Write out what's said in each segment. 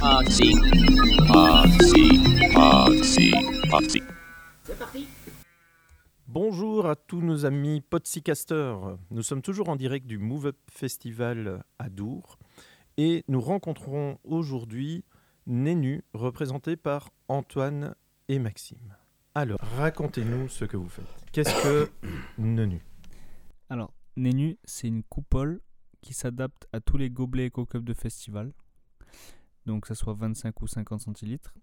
Podsy. Podsy. Bonjour à tous nos amis Podsycasters. Nous sommes toujours en direct du Move Up Festival à Dour et nous rencontrons aujourd'hui Nénu, représenté par Antoine et Maxime. Alors, racontez-nous ce que vous faites. Qu'est-ce que Nenu Alors, Nénu, c'est une coupole qui s'adapte à tous les gobelets Eco-Cup de festival, donc que ce soit 25 ou 50 centilitres,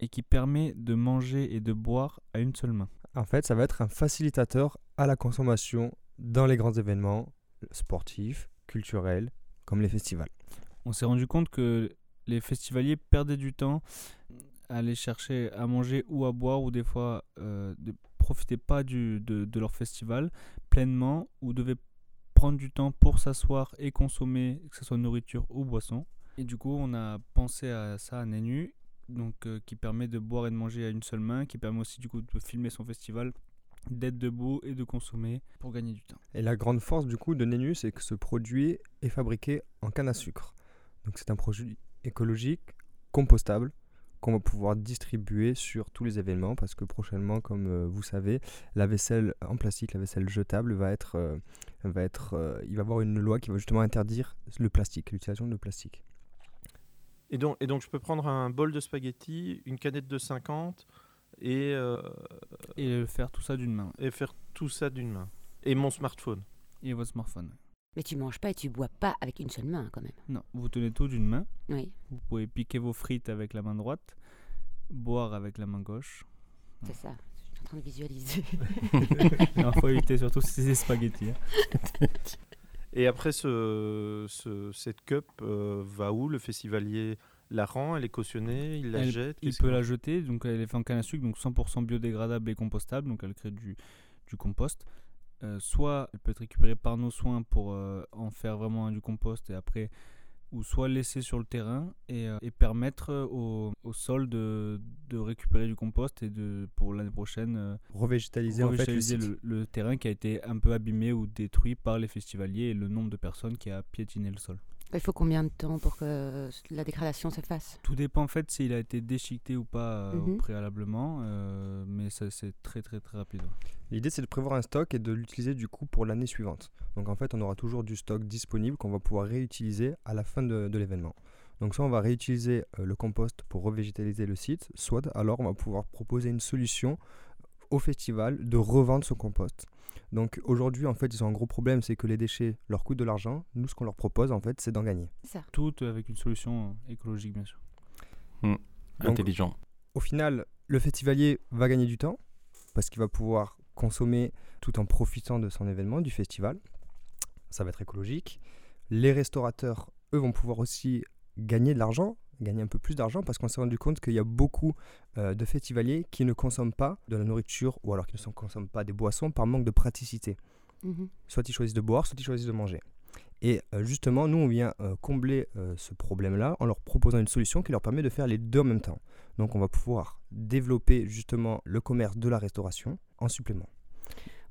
et qui permet de manger et de boire à une seule main. En fait, ça va être un facilitateur à la consommation dans les grands événements sportifs, culturels, comme les festivals. On s'est rendu compte que les festivaliers perdaient du temps à aller chercher à manger ou à boire, ou des fois euh, ne profitaient pas du, de, de leur festival pleinement, ou devaient prendre du temps pour s'asseoir et consommer, que ce soit nourriture ou boisson. Et du coup, on a pensé à ça à Nenu, donc, euh, qui permet de boire et de manger à une seule main, qui permet aussi du coup de filmer son festival, d'être debout et de consommer pour gagner du temps. Et la grande force du coup de Nenu, c'est que ce produit est fabriqué en canne à sucre. Donc c'est un produit écologique, compostable, qu'on va pouvoir distribuer sur tous les événements parce que prochainement, comme euh, vous savez, la vaisselle en plastique, la vaisselle jetable va être, euh, va être, il va y avoir une loi qui va justement interdire le plastique, l'utilisation de plastique. Et donc, et donc, je peux prendre un bol de spaghettis, une canette de 50 et, euh, Et faire tout ça d'une main. et faire tout ça d'une main. Et mon smartphone. Et votre smartphone. Mais tu manges pas et tu bois pas avec une seule main quand même. Non, vous tenez tout d'une main. Oui, Vous pouvez piquer vos frites avec la main droite, boire avec la main gauche. c'est ça. Je suis en train de visualiser. Il faut éviter surtout ces spaghettis. hein. Et après, ce, ce- cette cup euh, va où Le festivalier la rend, elle est cautionnée, il la Elle- jette Il peut la jeter, donc elle est faite en canne à sucre, donc 100% biodégradable et compostable, donc elle crée du, du compost. Euh, soit elle peut être récupérée par nos soins pour euh, en faire vraiment du compost et après, ou soit laissée sur le terrain et, euh, et permettre euh, au, au sol de, de récupérer du compost et de, pour l'année prochaine euh, Revégétaliser en fait le revégétaliser site. le, le terrain qui a été un peu abîmé ou détruit par les festivaliers et le nombre de personnes qui a piétiné le sol. Il faut combien de temps pour que la dégradation se fasse Tout dépend en fait s'il a été déchiqueté ou pas euh, au Mhm. préalablement, euh, mais ça c'est très très très rapide. L'idée c'est de prévoir un stock et de l'utiliser du coup pour l'année suivante. Donc en fait on aura toujours du stock disponible qu'on va pouvoir réutiliser à la fin de, de l'événement. Donc soit on va réutiliser euh, le compost pour revégétaliser le site, soit alors on va pouvoir proposer une solution au festival de revendre ce compost. Donc aujourd'hui en fait ils ont un gros problème c'est que les déchets leur coûtent de l'argent. Nous ce qu'on leur propose en fait c'est d'en gagner. Ça. Tout avec une solution euh, écologique bien sûr. Donc, Intelligent. Au final, le festivalier va gagner du temps parce qu'il va pouvoir consommer tout en profitant de son événement, du festival. Ça va être écologique. Les restaurateurs, eux, vont pouvoir aussi gagner de l'argent, gagner un peu plus d'argent parce qu'on s'est rendu compte qu'il y a beaucoup euh, de festivaliers qui ne consomment pas de la nourriture ou alors qui ne consomment pas des boissons par manque de praticité. Mhm. Soit ils choisissent de boire, soit ils choisissent de manger. Et euh, justement, nous, on vient euh, combler ce problème-là en leur proposant une solution qui leur permet de faire les deux en même temps. Donc, on va pouvoir développer justement le commerce de la restauration en supplément.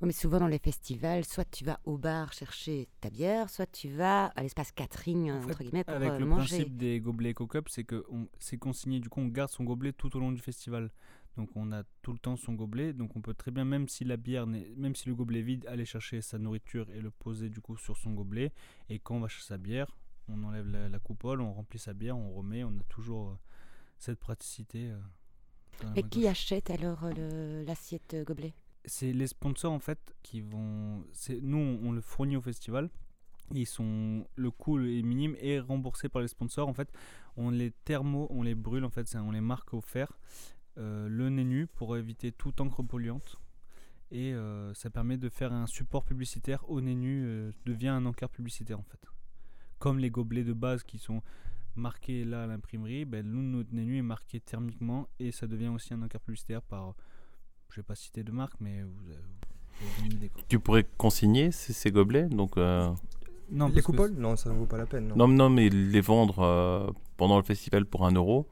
Mais souvent dans les festivals, soit tu vas au bar chercher ta bière, soit tu vas à l'espace Catherine, En fait, entre guillemets, pour Avec euh, le manger. principe des gobelets EcoCup, c'est que c'est consigné, du coup on garde son gobelet tout au long du festival. Donc on a tout le temps son gobelet, donc on peut très bien, même si la bière, n'est- même si le gobelet est vide, aller chercher sa nourriture et le poser du coup sur son gobelet. Et quand on va chercher sa bière, on enlève la, la coupole, on remplit sa bière, on remet, on a toujours euh, cette praticité. euh, Et qui achète alors euh, le- l'assiette gobelet? C'est les sponsors en fait qui vont. Nous, on, le fournit au festival. Ils sont le coût est minime et remboursé par les sponsors. En fait, on les thermo, on les brûle en fait, on les marque au fer, euh, le nez nu pour éviter toute encre polluante. Et euh, ça permet de faire un support publicitaire au nez nu, euh, devient un encart publicitaire en fait. Comme les gobelets de base qui sont marqués là à l'imprimerie, ben, nous, notre nez nu est marqué thermiquement et ça devient aussi un encart publicitaire par je vais pas citer de marque, mais vous avez, vous avez une idée. quoi. Tu pourrais consigner ces, ces gobelets donc euh, Non, les coupoles Non, ça ne vaut pas la peine. Non. non non mais les vendre euh, pendant le festival pour un euro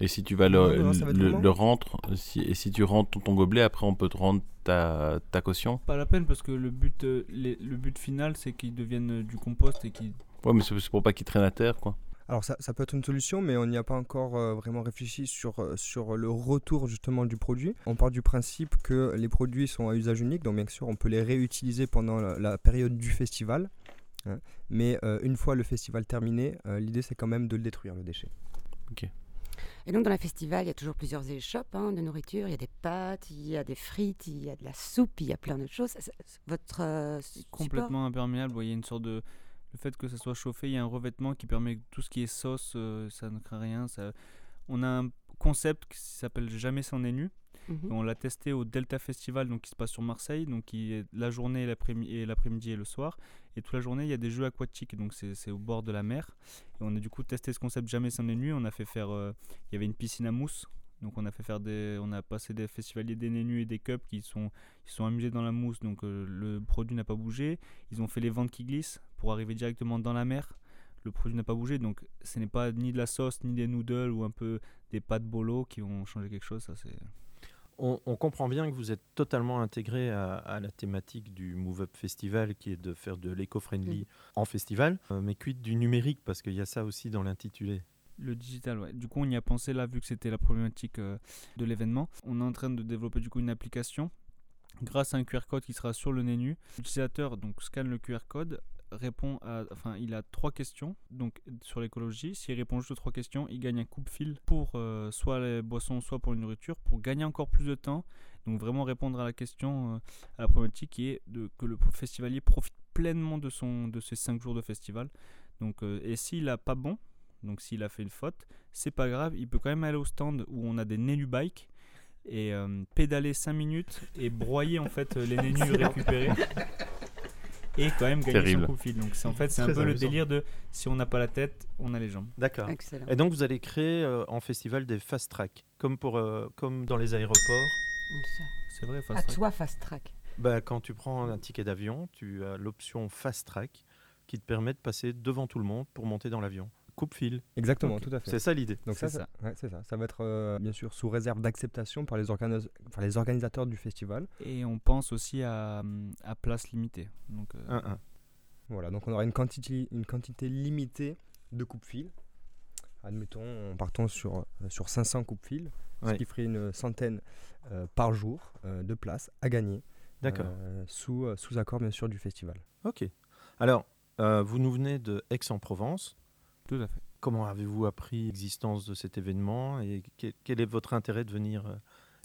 et si tu vas le, Non, non, ça va être le, comment le rendre si, et si tu rentres ton, ton gobelet après on peut te rendre ta, ta caution Pas la peine parce que le but, euh, les- le but final, c'est qu'ils deviennent euh, du compost et qu'ils. ouais mais c'est c'est pour pas qu'ils traînent à terre quoi Alors ça, ça peut être une solution, mais on n'y a pas encore euh, vraiment réfléchi sur, euh, sur le retour justement du produit. On part du principe que les produits sont à usage unique, donc bien sûr on peut les réutiliser pendant la, la période du festival. hein. mais euh, une fois le festival terminé, euh, l'idée c'est quand même de le détruire le déchet. Et donc dans le festival, il y a toujours plusieurs échoppes hein, de nourriture. Il y a des pâtes, il y a des frites, il y a de la soupe, il y a plein d'autres choses. Votre euh, support complètement imperméable. Il y a une sorte de. Le fait que ça soit chauffé, il y a un revêtement qui permet que tout ce qui est sauce, euh, ça ne craint rien. Ça... On a un concept qui s'appelle Jamais sans nez nu. Mhm. On l'a testé au Delta Festival, donc qui se passe sur Marseille, donc qui est la journée, et l'après-midi et le soir. Et toute la journée, il y a des jeux aquatiques, donc c'est au bord de la mer. Et on a du coup testé ce concept jamais sans les nuits. On a fait faire, euh, il y avait une piscine à mousse, donc on a fait faire des, on a passé des festivaliers des nez nus et des cups qui sont, qui sont amusés dans la mousse, donc euh, le produit n'a pas bougé. Ils ont fait les ventes qui glissent pour arriver directement dans la mer. Le produit n'a pas bougé, donc ce n'est pas ni de la sauce, ni des noodles ou un peu des pâtes bolo qui vont changer quelque chose. Ça c'est On, on comprend bien que vous êtes totalement intégré à, à la thématique du Move Up Festival, qui est de faire de l'éco-friendly en festival, euh, mais quid du numérique, parce qu'il y a ça aussi dans l'intitulé. Le digital, ouais. Du coup, on y a pensé là, vu que c'était la problématique euh, de l'événement. On est en train de développer du coup une application grâce à un QR code qui sera sur le menu. L'utilisateur donc scanne le QR code, répond à, enfin, il a trois questions donc sur l'écologie. S'il répond juste aux trois questions, il gagne un coupe-fil pour euh, soit les boissons, soit pour la nourriture, pour gagner encore plus de temps. Donc vraiment répondre à la question, euh, à la problématique qui est de que le festivalier profite pleinement de son de ses cinq jours de festival. Donc euh, et s'il a pas bon, donc s'il a fait une faute, c'est pas grave, il peut quand même aller au stand où on a des Nenu Bike et pédaler 5 minutes et broyer en fait les Nenu récupérés et quand même gagner Terrible. son coup de fil. Donc c'est en fait c'est un peu le délire de si on n'a pas la tête, on a les jambes. D'accord. Excellent. Et donc vous allez créer euh, en festival des fast track, comme, pour, euh, comme dans les aéroports. C'est vrai, À fast track. toi, fast track. Bah, quand tu prends un ticket d'avion, tu as l'option fast track qui te permet de passer devant tout le monde pour monter dans l'avion. Coupe-fil. Exactement, tout à fait. C'est ça l'idée. Donc ça, C'est ça, ouais, c'est ça. Ça va être euh, bien sûr sous réserve d'acceptation par les, organis- enfin, les organisateurs du festival. Et on pense aussi à, à place limitée. Donc euh, Un, un. Voilà, donc on aura une quantité, une quantité limitée de coupe-fil. Admettons, en partant sur, euh, sur 500 coupe-fil, ce qui ferait une centaine euh, par jour euh, de places à gagner. D'accord. euh, sous, euh, sous accord bien sûr du festival. Ok. Alors, euh, vous nous venez de Aix-en-Provence. Tout à fait. Comment avez-vous appris l'existence de cet événement et quel, est votre intérêt de venir euh,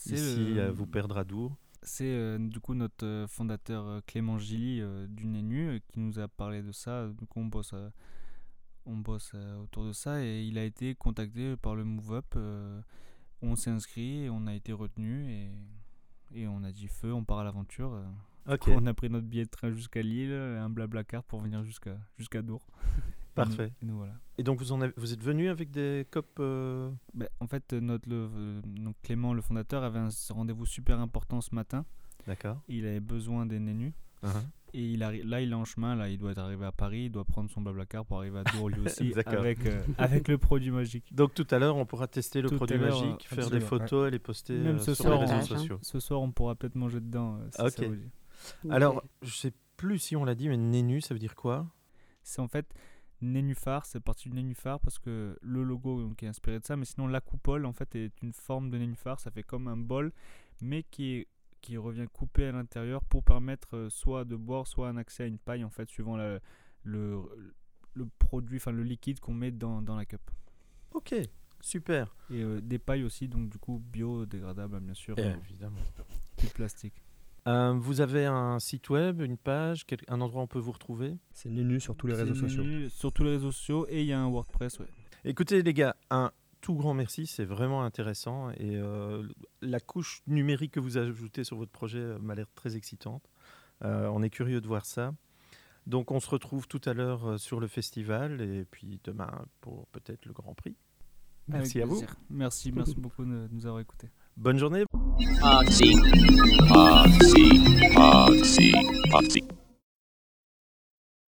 ici euh, vous perdre à Dour? C'est euh, du coup notre euh, fondateur Clément Gilly euh, du NENU qui nous a parlé de ça. Donc on bosse, on bosse autour de ça et il a été contacté par le Move Up. on s'est inscrit on a été retenu et, et on a dit feu, on part à l'aventure. On a pris notre billet de train jusqu'à Lille, et un blabla car pour venir jusqu'à jusqu'à Dour. Parfait. Et nous voilà. Et donc vous, en avez- vous êtes venu avec des copes euh, Ben, en fait, euh, notre, le, euh, donc Clément, le fondateur, avait un rendez-vous super important ce matin. D'accord. Il avait besoin des nénus. Uh-huh. Et il là, il est en chemin, là, il doit être arrivé à Paris, il doit prendre son blablacar pour arriver à Dour lui aussi, D'accord. avec, euh, avec le produit magique. Donc tout à l'heure, on pourra tester le Tout produit magique, faire des photos et les poster Même ce sur soir, les réseaux on- sociaux. Ce soir, on pourra peut-être manger dedans. si Ok. ça vous dit. Alors, je sais plus si on l'a dit, mais Nénu, ça veut dire quoi? C'est en fait nénuphar, c'est parti du nénuphar parce que le logo donc, est inspiré de ça, mais sinon la coupole en fait est une forme de nénuphar, ça fait comme un bol, mais qui, est- qui revient coupé à l'intérieur pour permettre euh, soit de boire, soit un accès à une paille en fait, suivant la- le, le produit, enfin le liquide qu'on met dans, dans la cup. Ok, super. Et euh, des pailles aussi, donc du coup biodégradables bien sûr, Eh, euh, évidemment. plus de plastique. Euh, vous avez un site web, une page, quel- un endroit où on peut vous retrouver? C'est Nenu sur tous les réseaux sociaux. Sur tous les réseaux sociaux et il y a un WordPress, ouais. Écoutez les gars, un tout grand merci, c'est vraiment intéressant et euh, la couche numérique que vous ajoutez sur votre projet euh, m'a l'air très excitante. Euh, on est curieux de voir ça. Donc on se retrouve tout à l'heure sur le festival et puis demain pour peut-être le Grand Prix. Merci Avec à vous. Merci, merci beaucoup de nous avoir écoutés. Bonne journée. Poxy. Poxy. Poxy. Poxy.